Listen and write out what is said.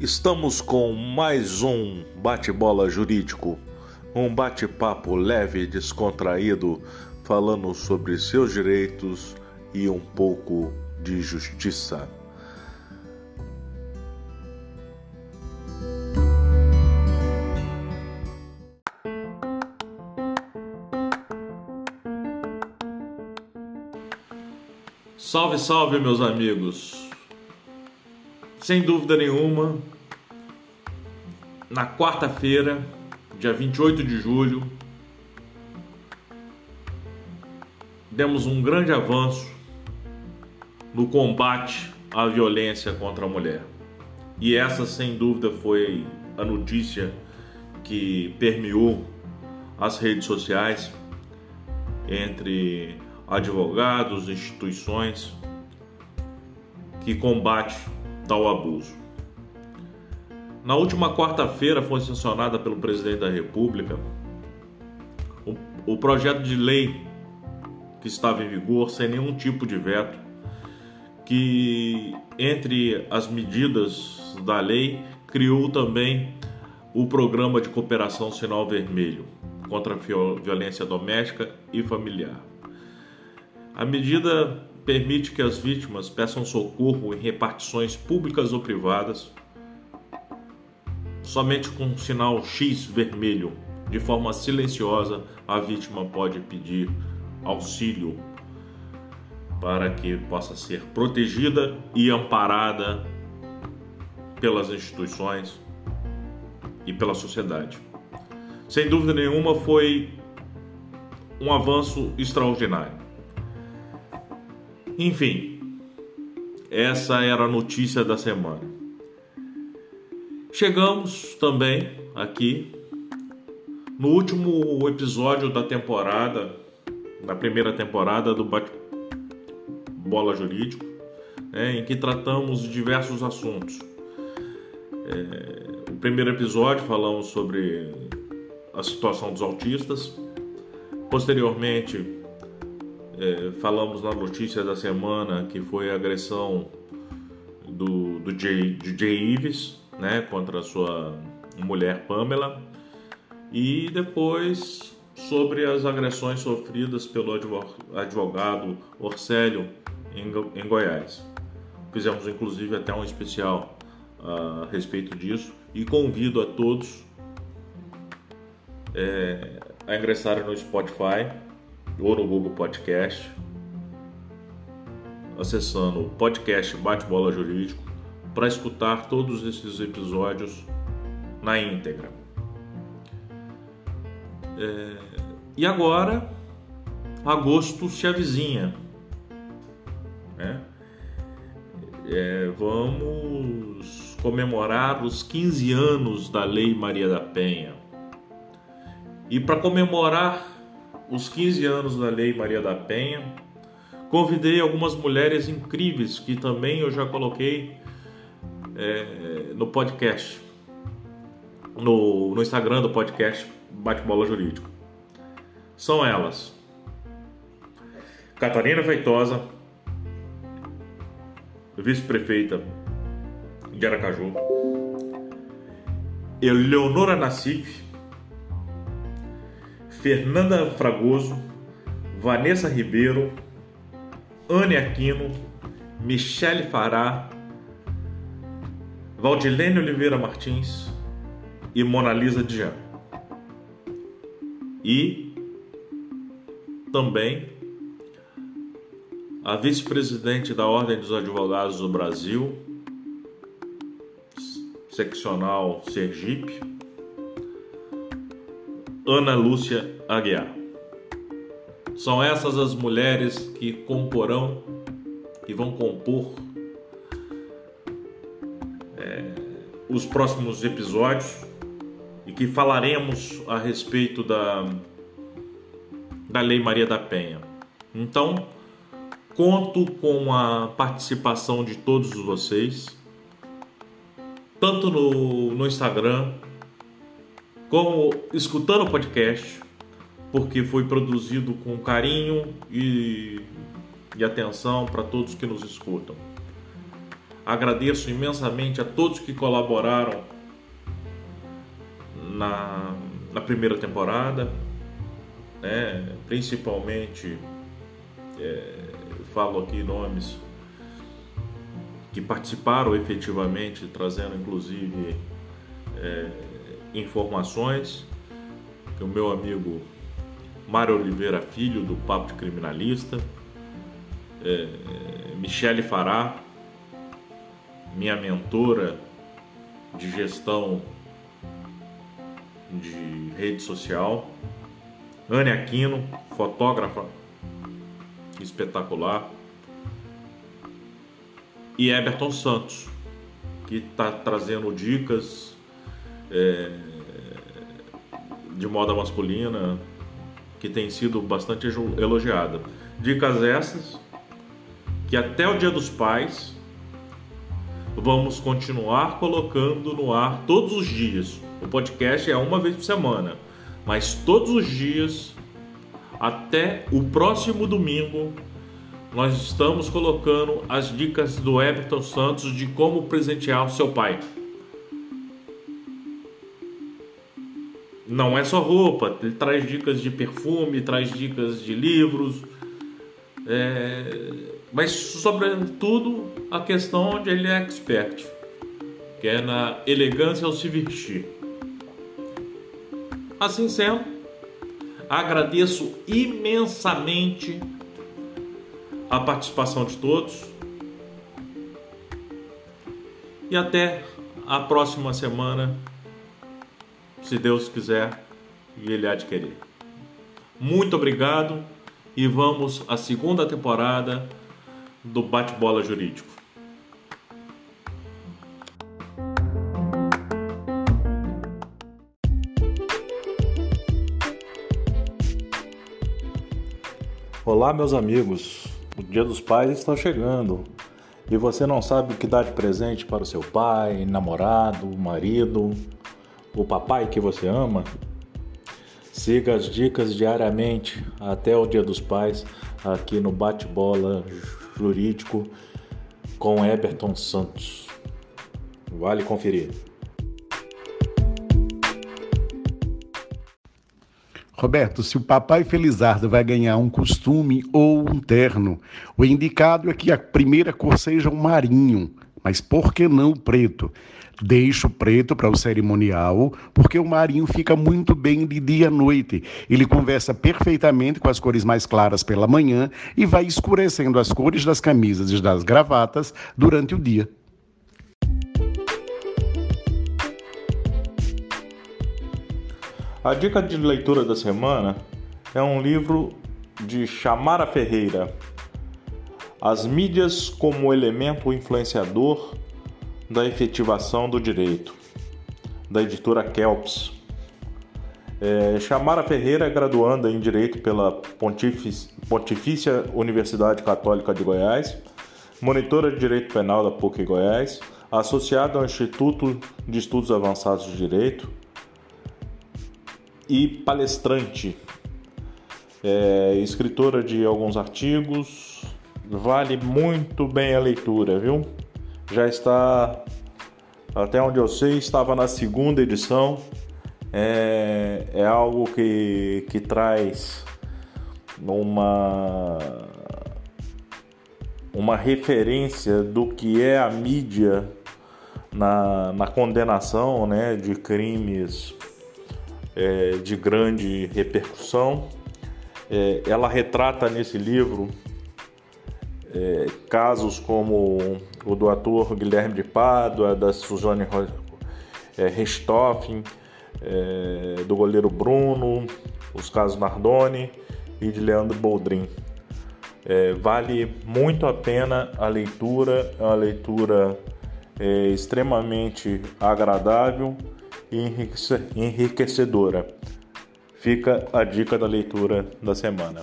Estamos com mais um bate-bola jurídico, um bate-papo leve e descontraído, falando sobre seus direitos e um pouco de justiça. Salve, salve, meus amigos! Sem dúvida nenhuma, na quarta-feira, dia 28 de julho, demos um grande avanço no combate à violência contra a mulher. E essa, sem dúvida, foi a notícia que permeou as redes sociais entre advogados, instituições que combatem tal abuso. Na última quarta-feira foi sancionada pelo presidente da República o, o projeto de lei que estava em vigor sem nenhum tipo de veto, que entre as medidas da lei criou também o programa de cooperação Sinal Vermelho contra a violência doméstica e familiar. A medida permite que as vítimas peçam socorro em repartições públicas ou privadas somente com um sinal X vermelho. De forma silenciosa, a vítima pode pedir auxílio para que possa ser protegida e amparada pelas instituições e pela sociedade. Sem dúvida nenhuma, foi um avanço extraordinário. Enfim, essa era a notícia da semana. Chegamos também aqui no último episódio da temporada, da primeira temporada do Bate Bola Jurídico, né, em que tratamos de diversos assuntos. É, o primeiro episódio falamos sobre a situação dos autistas. Posteriormente, é, falamos na notícia da semana que foi a agressão do, do, Jay, do Jay Ives né, contra a sua mulher Pamela. E depois sobre as agressões sofridas pelo advogado Orcélio em, Goiás. Fizemos inclusive até um especial a respeito disso. E convido a todos é, a ingressarem no Spotify ou no Google Podcast, acessando o podcast Bate Bola Jurídico para escutar todos esses episódios na íntegra. É... E agora, agosto se avizinha. Né? É, vamos comemorar os 15 anos da Lei Maria da Penha. E para comemorar os 15 anos da Lei Maria da Penha, convidei algumas mulheres incríveis que também eu já coloquei é, no podcast, no, no Instagram do podcast Bate-Bola Jurídico. São elas: Catarina Feitosa, vice-prefeita de Aracaju, Eleonora Nassif, Fernanda Fragoso, Vanessa Ribeiro, Anne Aquino, Michele Fará, Valdilene Oliveira Martins e Monalisa Dian. E também a vice-presidente da Ordem dos Advogados do Brasil, seccional Sergipe, Ana Lúcia Aguiar. São essas as mulheres que comporão, que vão compor os próximos episódios e que falaremos a respeito da, da Lei Maria da Penha. Então, conto com a participação de todos vocês, tanto no, no Instagram como escutando o podcast, porque foi produzido com carinho e, e atenção para todos que nos escutam. Agradeço imensamente a todos que colaboraram na, na primeira temporada, né? principalmente é, falo aqui nomes que participaram efetivamente, trazendo inclusive é, informações, que o meu amigo Mário Oliveira Filho, do Papo de Criminalista, é, Michele Fará, minha mentora de gestão de rede social, Anne Aquino, fotógrafa espetacular, e Everton Santos, que está trazendo dicas é, de moda masculina que tem sido bastante elogiada. Dicas essas que até o Dia dos Pais vamos continuar colocando no ar todos os dias. O podcast é uma vez por semana, mas todos os dias até o próximo domingo nós estamos colocando as dicas do Everton Santos de como presentear o seu pai. Não é só roupa, ele traz dicas de perfume, traz dicas de livros, é... mas sobretudo a questão onde ele é expert, que é na elegância ao se vestir. Assim sendo, agradeço imensamente a participação de todos e até a próxima semana se Deus quiser e Ele adquirir. Muito obrigado e vamos à segunda temporada do Bate-Bola Jurídico. Olá, meus amigos. O Dia dos Pais está chegando e você não sabe o que dar de presente para o seu pai, namorado, marido, o papai que você ama? Siga as dicas diariamente até o Dia dos Pais aqui no Bate-Bola Jurídico com Eberton Santos. Vale conferir. Roberto, se o papai Felizardo vai ganhar um costume ou um terno, o indicado é que a primeira cor seja um marinho, mas por que não o preto? Deixa o preto para o cerimonial, porque o marinho fica muito bem de dia à noite. Ele conversa perfeitamente com as cores mais claras pela manhã e vai escurecendo as cores das camisas e das gravatas durante o dia. A dica de leitura da semana é um livro de Chamara Ferreira, As mídias como elemento influenciador da efetivação do direito, da editora Kelps. É, Chamara Ferreira graduanda em Direito pela Pontifícia Universidade Católica de Goiás, monitora de Direito Penal da PUC Goiás, associada ao Instituto de Estudos Avançados de Direito e palestrante. É, escritora de alguns artigos, vale muito bem a leitura, viu? Já está, até onde eu sei, estava na segunda edição. É, é algo que, que traz uma, uma referência do que é a mídia na, na condenação né, de crimes é, de grande repercussão. É, ela retrata nesse livro é, casos como o do ator Guilherme de Pádua, da Suzane é, Richthofen, é, do goleiro Bruno, os casos Nardoni e de Leandro Boldrin. É, vale muito a pena a leitura, é uma leitura é, extremamente agradável e enriquecedora. Fica a dica da leitura da semana.